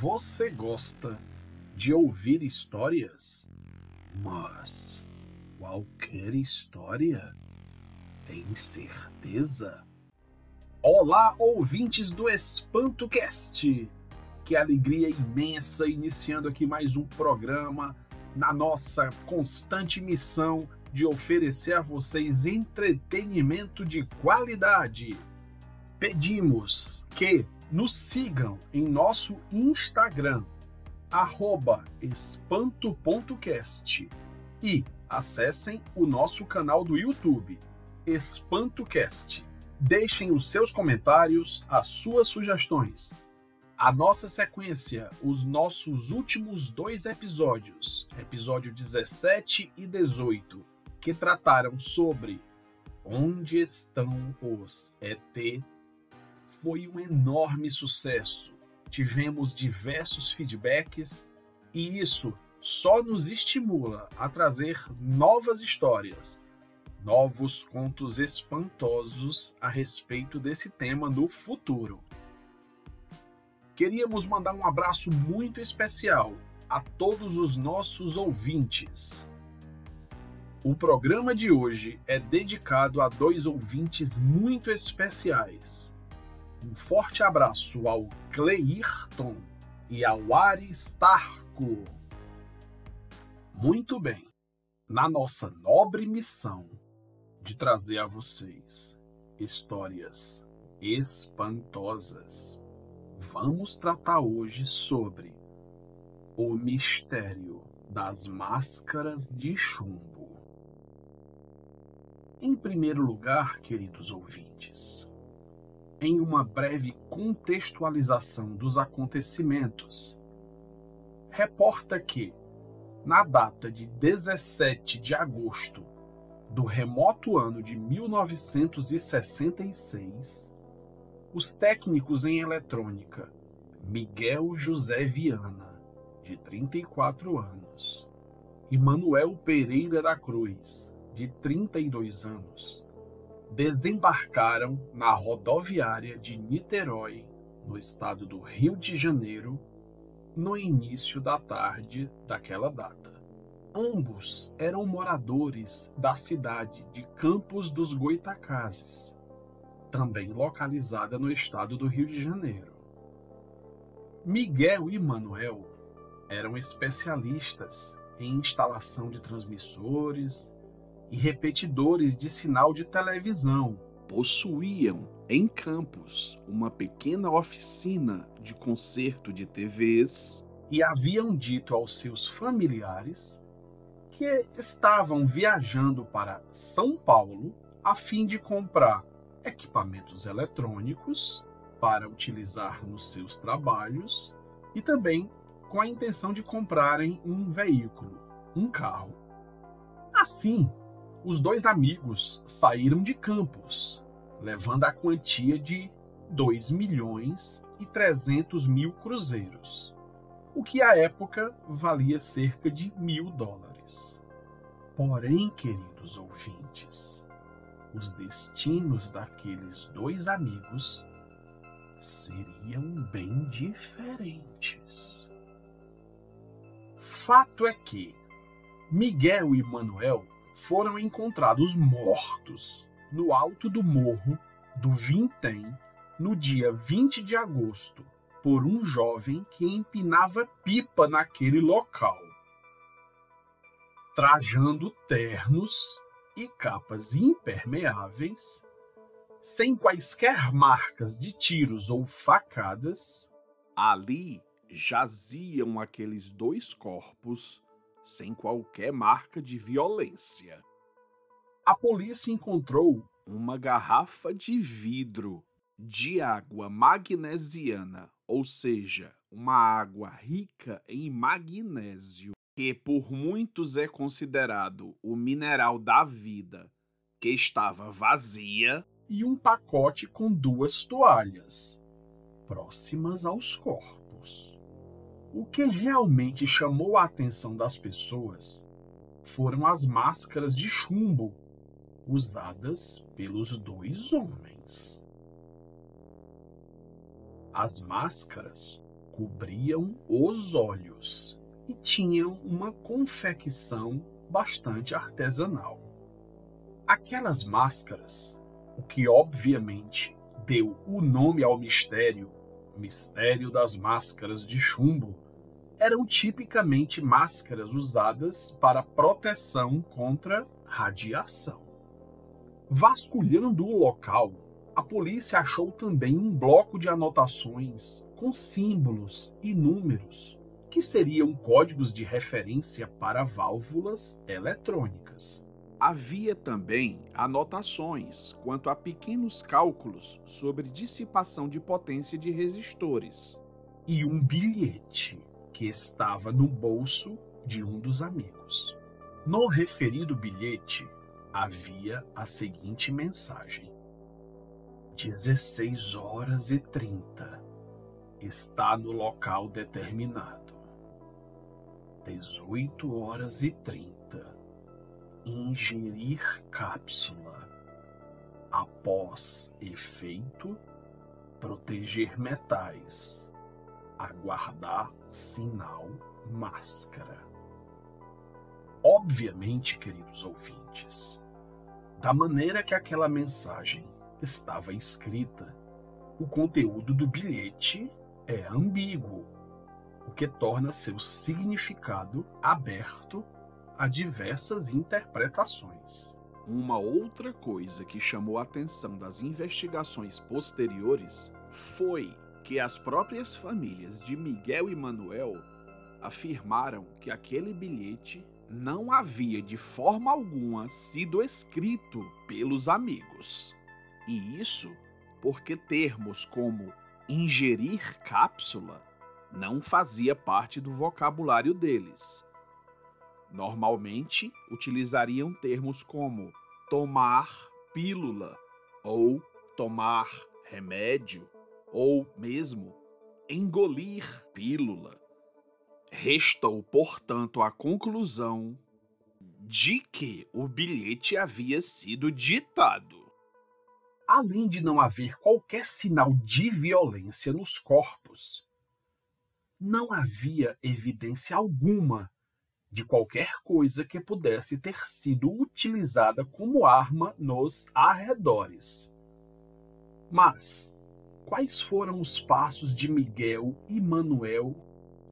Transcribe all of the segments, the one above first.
Você gosta de ouvir histórias? Mas qualquer história? Tem certeza? Olá, ouvintes do EspantoCast! Que alegria imensa iniciando aqui mais um programa na nossa constante missão de oferecer a vocês entretenimento de qualidade. Pedimos que nos sigam em nosso Instagram, espanto.cast e acessem o nosso canal do YouTube, EspantoCast. Deixem os seus comentários, as suas sugestões. A nossa sequência, os nossos últimos dois episódios, episódio 17 e 18, que trataram sobre onde estão os ET foi um enorme sucesso. Tivemos diversos feedbacks e isso só nos estimula a trazer novas histórias, novos contos espantosos a respeito desse tema no futuro. Queríamos mandar um abraço muito especial a todos os nossos ouvintes. O programa de hoje é dedicado a dois ouvintes muito especiais. Um forte abraço ao Cleirton e ao Aristarco. Muito bem, na nossa nobre missão de trazer a vocês histórias espantosas, vamos tratar hoje sobre o mistério das máscaras de chumbo. Em primeiro lugar, queridos ouvintes, em uma breve contextualização dos acontecimentos, reporta que, na data de 17 de agosto do remoto ano de 1966, os técnicos em eletrônica Miguel José Viana, de 34 anos, e Manuel Pereira da Cruz, de 32 anos, desembarcaram na rodoviária de Niterói, no estado do Rio de Janeiro, no início da tarde daquela data. Ambos eram moradores da cidade de Campos dos Goitacazes, também localizada no estado do Rio de Janeiro. Miguel e Manuel eram especialistas em instalação de transmissores, e repetidores de sinal de televisão. Possuíam em Campos uma pequena oficina de conserto de TVs e haviam dito aos seus familiares que estavam viajando para São Paulo a fim de comprar equipamentos eletrônicos para utilizar nos seus trabalhos e também com a intenção de comprarem um veículo, um carro. Assim, os dois amigos saíram de Campos, levando a quantia de 2 milhões e 300 mil cruzeiros, o que à época valia cerca de mil dólares. Porém, queridos ouvintes, os destinos daqueles dois amigos seriam bem diferentes. Fato é que Miguel e Manuel foram encontrados mortos no alto do morro do Vintém no dia 20 de agosto por um jovem que empinava pipa naquele local. Trajando ternos e capas impermeáveis, sem quaisquer marcas de tiros ou facadas, ali jaziam aqueles dois corpos sem qualquer marca de violência. A polícia encontrou uma garrafa de vidro de água magnesiana, ou seja, uma água rica em magnésio, que por muitos é considerado o mineral da vida, que estava vazia, e um pacote com duas toalhas, próximas aos corpos. O que realmente chamou a atenção das pessoas foram as máscaras de chumbo usadas pelos dois homens. As máscaras cobriam os olhos e tinham uma confecção bastante artesanal. Aquelas máscaras, o que obviamente deu o nome ao mistério, mistério das máscaras de chumbo, eram tipicamente máscaras usadas para proteção contra radiação. Vasculhando o local, a polícia achou também um bloco de anotações com símbolos e números que seriam códigos de referência para válvulas eletrônicas. Havia também anotações quanto a pequenos cálculos sobre dissipação de potência de resistores e um bilhete que estava no bolso de um dos amigos. No referido bilhete havia a seguinte mensagem: 16 horas e 30. Está no local determinado. 18 horas e 30 ingerir cápsula. Após efeito, proteger metais. Aguardar sinal máscara. Obviamente, queridos ouvintes, da maneira que aquela mensagem estava escrita, o conteúdo do bilhete é ambíguo, o que torna seu significado aberto a diversas interpretações. Uma outra coisa que chamou a atenção das investigações posteriores foi que as próprias famílias de Miguel e Manuel afirmaram que aquele bilhete não havia de forma alguma sido escrito pelos amigos. E isso porque termos como ingerir cápsula não fazia parte do vocabulário deles. Normalmente utilizariam termos como tomar pílula ou tomar remédio ou mesmo engolir pílula. Restou, portanto, a conclusão de que o bilhete havia sido ditado. Além de não haver qualquer sinal de violência nos corpos, não havia evidência alguma de qualquer coisa que pudesse ter sido utilizada como arma nos arredores. Mas quais foram os passos de Miguel e Manuel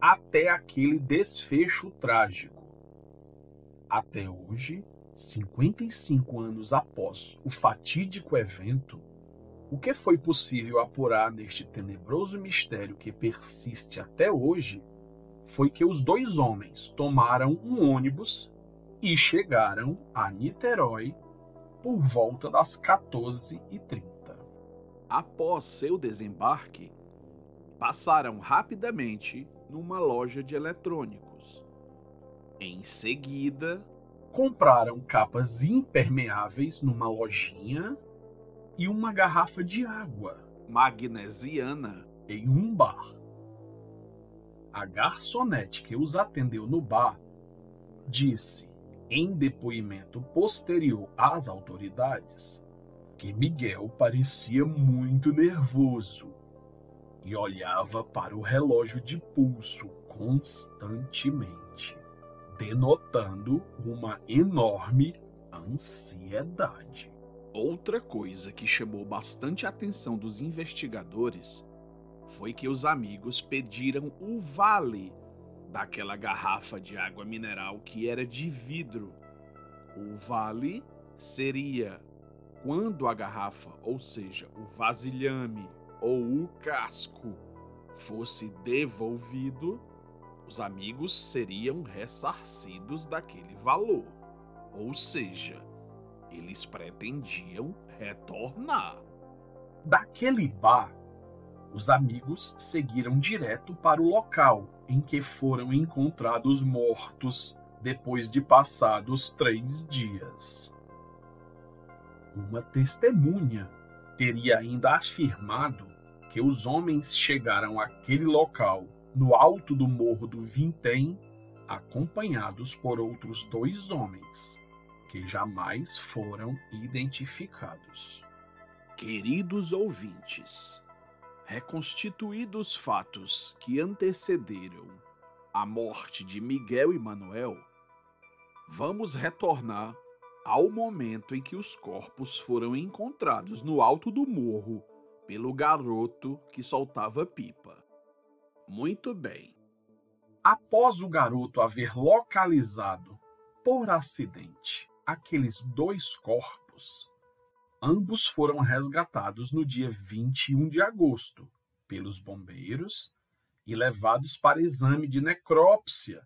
até aquele desfecho trágico? Até hoje, 55 anos após o fatídico evento, o que foi possível apurar neste tenebroso mistério que persiste até hoje foi que os dois homens tomaram um ônibus e chegaram a Niterói por volta das 14h30. Após seu desembarque, passaram rapidamente numa loja de eletrônicos. Em seguida, compraram capas impermeáveis numa lojinha e uma garrafa de água magnesiana em um bar a garçonete que os atendeu no bar disse, em depoimento posterior às autoridades, que Miguel parecia muito nervoso e olhava para o relógio de pulso constantemente, denotando uma enorme ansiedade. Outra coisa que chamou bastante a atenção dos investigadores foi que os amigos pediram o vale daquela garrafa de água mineral que era de vidro. O vale seria quando a garrafa, ou seja, o vasilhame ou o casco, fosse devolvido, os amigos seriam ressarcidos daquele valor. Ou seja, eles pretendiam retornar. Daquele bar os amigos seguiram direto para o local em que foram encontrados mortos depois de passados três dias. Uma testemunha teria ainda afirmado que os homens chegaram àquele local no alto do morro do Vintém, acompanhados por outros dois homens, que jamais foram identificados. Queridos ouvintes, Reconstituídos os fatos que antecederam a morte de Miguel e Manuel, vamos retornar ao momento em que os corpos foram encontrados no alto do morro pelo garoto que soltava pipa. Muito bem. Após o garoto haver localizado, por acidente, aqueles dois corpos, ambos foram resgatados no dia 21 de agosto pelos bombeiros e levados para exame de necrópsia,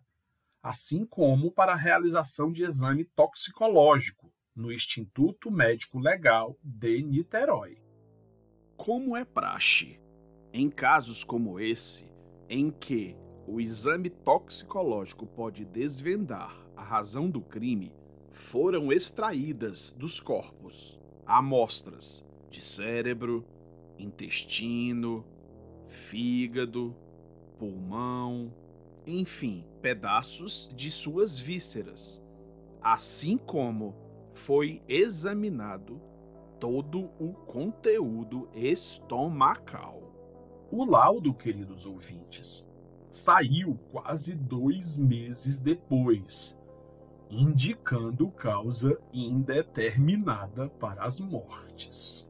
assim como para a realização de exame toxicológico no Instituto Médico Legal de Niterói. Como é praxe, em casos como esse, em que o exame toxicológico pode desvendar a razão do crime, foram extraídas dos corpos amostras de cérebro, intestino, fígado, pulmão, enfim, pedaços de suas vísceras, assim como foi examinado todo o conteúdo estomacal. O laudo, queridos ouvintes, saiu quase dois meses depois, indicando causa indeterminada para as mortes.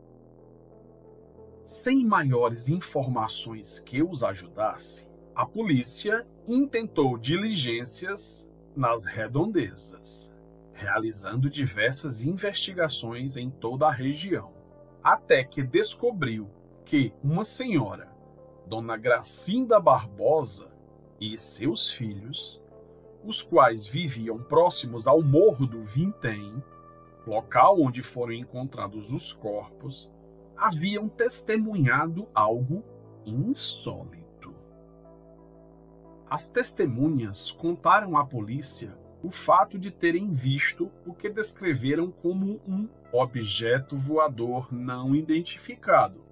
Sem maiores informações que os ajudasse, a polícia intentou diligências nas redondezas, realizando diversas investigações em toda a região, até que descobriu que uma senhora, Dona Gracinda Barbosa, e seus filhos, os quais viviam próximos ao Morro do Vintém, local onde foram encontrados os corpos, haviam testemunhado algo insólito. As testemunhas contaram à polícia o fato de terem visto o que descreveram como um objeto voador não identificado.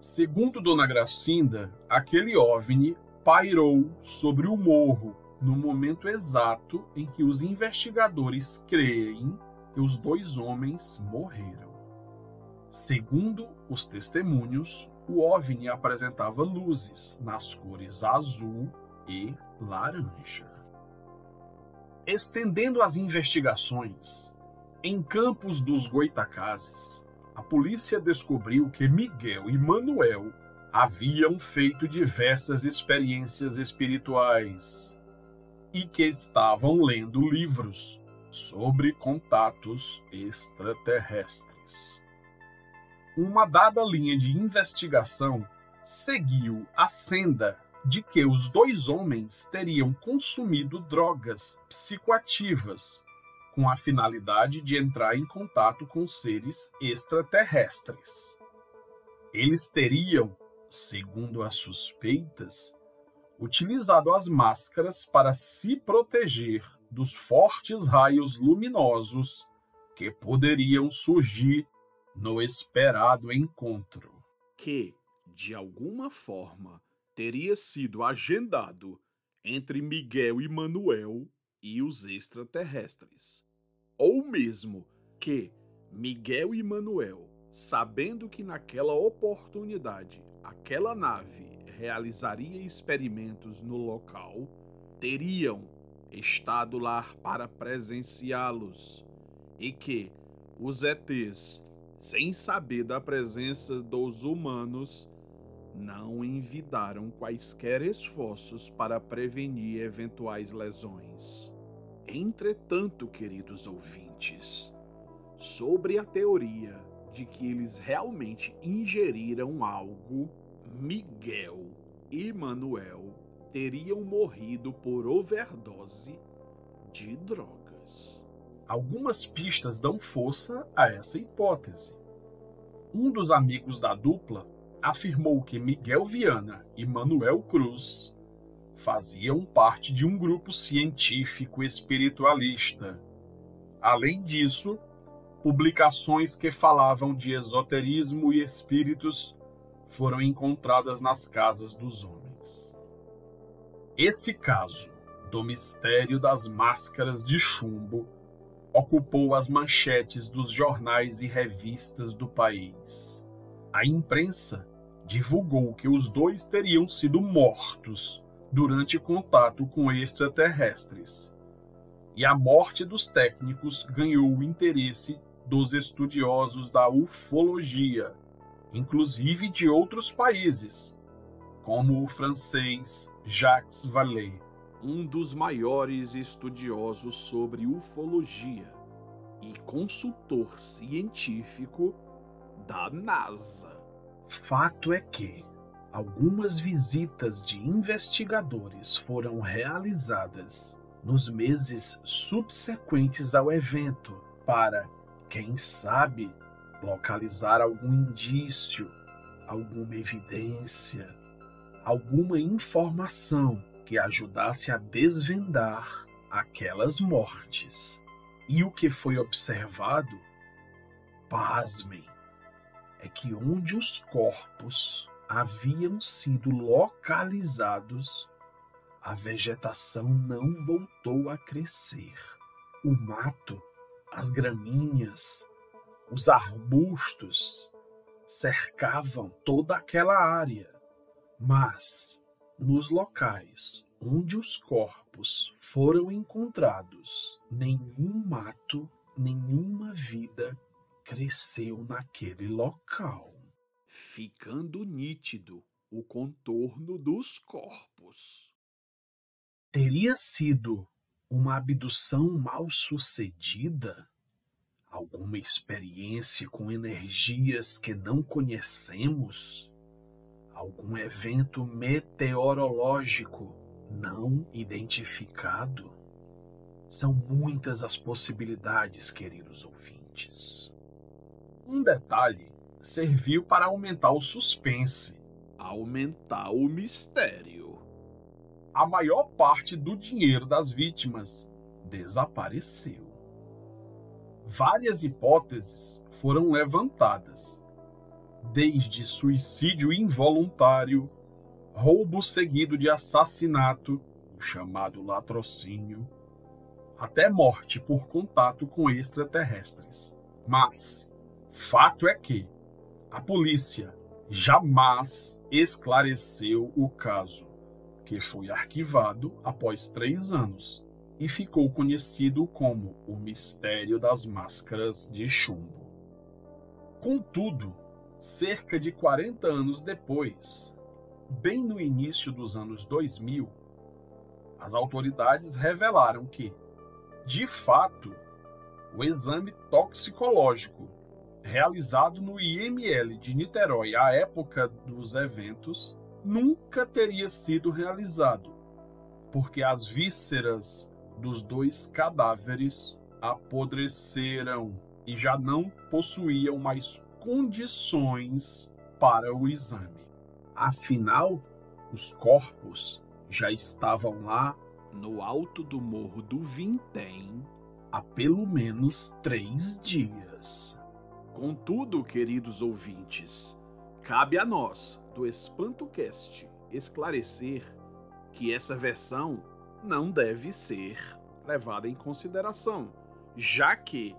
Segundo Dona Gracinda, aquele OVNI pairou sobre o morro no momento exato em que os investigadores creem que os dois homens morreram. Segundo os testemunhos, o OVNI apresentava luzes nas cores azul e laranja. Estendendo as investigações, em Campos dos Goitacazes, a polícia descobriu que Miguel e Manuel haviam feito diversas experiências espirituais e que estavam lendo livros sobre contatos extraterrestres uma dada linha de investigação seguiu a senda de que os dois homens teriam consumido drogas psicoativas com a finalidade de entrar em contato com seres extraterrestres. Eles teriam, segundo as suspeitas, utilizado as máscaras para se proteger dos fortes raios luminosos que poderiam surgir no esperado encontro, que, de alguma forma, teria sido agendado entre Miguel e Manuel e os extraterrestres. Ou mesmo que Miguel e Manuel, sabendo que naquela oportunidade aquela nave realizaria experimentos no local, teriam estado lá para presenciá-los e que os ETs sem saber da presença dos humanos, não envidaram quaisquer esforços para prevenir eventuais lesões. Entretanto, queridos ouvintes, sobre a teoria de que eles realmente ingeriram algo, Miguel e Manuel teriam morrido por overdose de drogas. Algumas pistas dão força a essa hipótese. Um dos amigos da dupla afirmou que Miguel Viana e Manuel Cruz faziam parte de um grupo científico espiritualista. Além disso, publicações que falavam de esoterismo e espíritos foram encontradas nas casas dos homens. Esse caso do mistério das máscaras de chumbo ocupou as manchetes dos jornais e revistas do país. A imprensa, divulgou que os dois teriam sido mortos durante contato com extraterrestres. E a morte dos técnicos ganhou o interesse dos estudiosos da ufologia, inclusive de outros países, como o francês Jacques Vallée, um dos maiores estudiosos sobre ufologia e consultor científico da NASA. Fato é que algumas visitas de investigadores foram realizadas nos meses subsequentes ao evento para, quem sabe, localizar algum indício, alguma evidência, alguma informação que ajudasse a desvendar aquelas mortes. E o que foi observado, pasmem, é que onde os corpos haviam sido localizados, a vegetação não voltou a crescer. O mato, as graminhas, os arbustos cercavam toda aquela área, mas nos locais onde os corpos foram encontrados, nenhum mato, nenhuma vida cresceu naquele local, ficando nítido o contorno dos corpos. Teria sido uma abdução mal sucedida? Alguma experiência com energias que não conhecemos? Algum evento meteorológico não identificado? São muitas as possibilidades, queridos ouvintes. Um detalhe serviu para aumentar o suspense, aumentar o mistério. A maior parte do dinheiro das vítimas desapareceu. Várias hipóteses foram levantadas, desde suicídio involuntário, roubo seguido de assassinato, o chamado latrocínio, até morte por contato com extraterrestres. Mas Fato é que a polícia jamais esclareceu o caso, que foi arquivado após três anos e ficou conhecido como o Mistério das Máscaras de Chumbo. Contudo, cerca de 40 anos depois, bem no início dos anos 2000, as autoridades revelaram que, de fato, o exame toxicológico realizado no IML de Niterói à época dos eventos, nunca teria sido realizado, porque as vísceras dos dois cadáveres apodreceram e já não possuíam mais condições para o exame. Afinal, os corpos já estavam lá no alto do Morro do Vintém há pelo menos três dias. Contudo, queridos ouvintes, cabe a nós, do EspantoCast, esclarecer que essa versão não deve ser levada em consideração, já que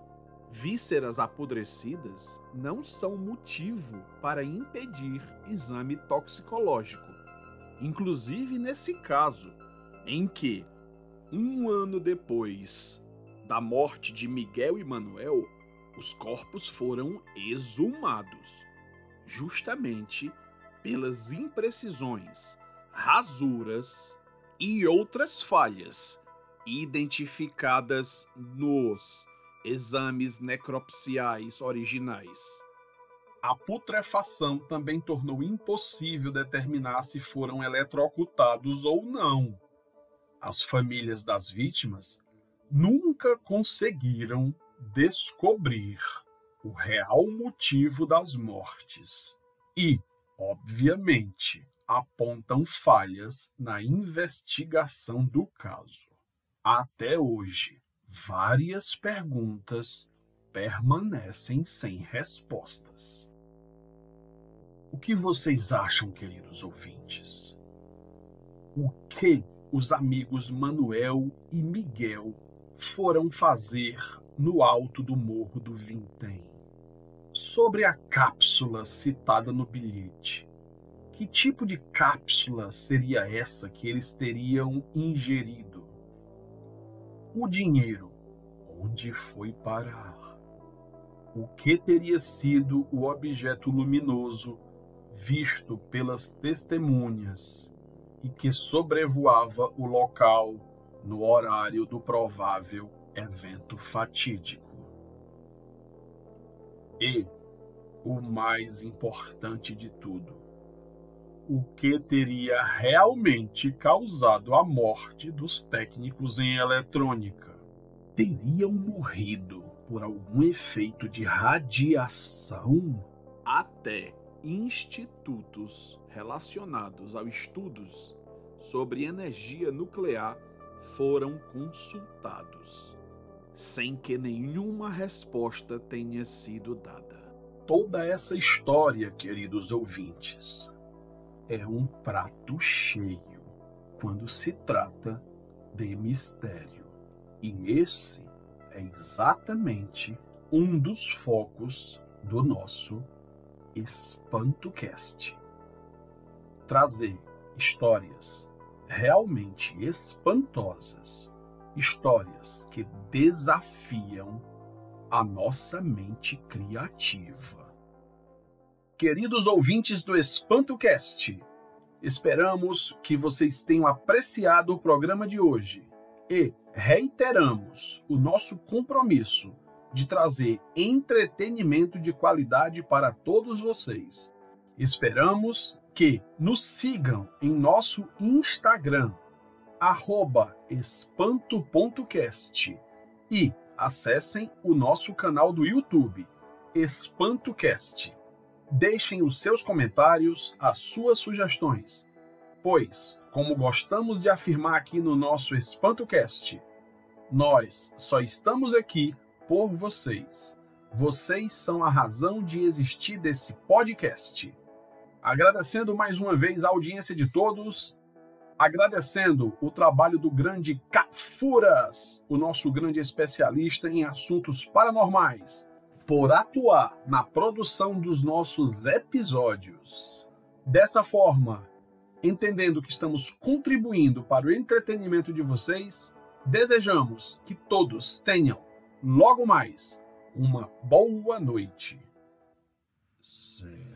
vísceras apodrecidas não são motivo para impedir exame toxicológico. Inclusive nesse caso, em que, um ano depois da morte de Miguel e Manuel, os corpos foram exumados, justamente pelas imprecisões, rasuras e outras falhas identificadas nos exames necropsiais originais. A putrefação também tornou impossível determinar se foram eletrocutados ou não. As famílias das vítimas nunca conseguiram descobrir o real motivo das mortes e, obviamente, apontam falhas na investigação do caso. Até hoje, várias perguntas permanecem sem respostas. O que vocês acham, queridos ouvintes? O que os amigos Manuel e Miguel foram fazer no alto do morro do Vintém. Sobre a cápsula citada no bilhete, Que tipo de cápsula seria essa que eles teriam ingerido? O dinheiro, onde foi parar? O que teria sido o objeto luminoso visto pelas testemunhas e que sobrevoava o local no horário do provável evento fatídico? E, o mais importante de tudo, o que teria realmente causado a morte dos técnicos em eletrônica. Teriam morrido por algum efeito de radiação? Até institutos relacionados a estudos sobre energia nuclear foram consultados, sem que nenhuma resposta tenha sido dada. Toda essa história, queridos ouvintes, é um prato cheio quando se trata de mistério. E esse é exatamente um dos focos do nosso EspantoCast. Trazer histórias realmente espantosas, histórias que desafiam a nossa mente criativa. Queridos ouvintes do EspantoCast, esperamos que vocês tenham apreciado o programa de hoje e reiteramos o nosso compromisso de trazer entretenimento de qualidade para todos vocês. Esperamos que nos sigam em nosso Instagram, espanto.cast e acessem o nosso canal do YouTube, EspantoCast deixem os seus comentários, as suas sugestões, pois, como gostamos de afirmar aqui no nosso EspantoCast, nós só estamos aqui por vocês. Vocês são a razão de existir desse podcast. Agradecendo mais uma vez a audiência de todos, agradecendo o trabalho do grande Cafuras, o nosso grande especialista em assuntos paranormais por atuar na produção dos nossos episódios. Dessa forma, entendendo que estamos contribuindo para o entretenimento de vocês, desejamos que todos tenham, logo mais, uma boa noite. Sim.